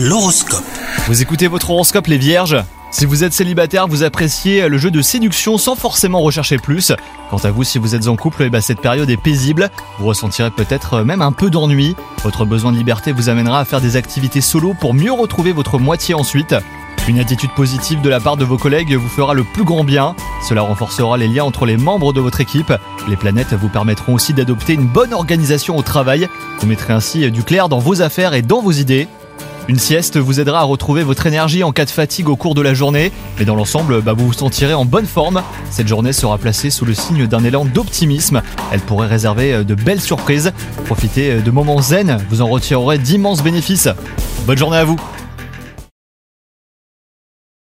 L'horoscope. Vous écoutez votre horoscope les vierges? Si vous êtes célibataire, vous appréciez le jeu de séduction sans forcément rechercher plus. Quant à vous, si vous êtes en couple, eh ben, cette période est paisible. Vous ressentirez peut-être même un peu d'ennui. Votre besoin de liberté vous amènera à faire des activités solo pour mieux retrouver votre moitié ensuite. Une attitude positive de la part de vos collègues vous fera le plus grand bien. Cela renforcera les liens entre les membres de votre équipe. Les planètes vous permettront aussi d'adopter une bonne organisation au travail. Vous mettrez ainsi du clair dans vos affaires et dans vos idées. Une sieste vous aidera à retrouver votre énergie en cas de fatigue au cours de la journée, mais dans l'ensemble, bah, vous vous sentirez en bonne forme. Cette journée sera placée sous le signe d'un élan d'optimisme. Elle pourrait réserver euh, de belles surprises. Profitez euh, de moments zen, vous en retirerez d'immenses bénéfices. Bonne journée à vous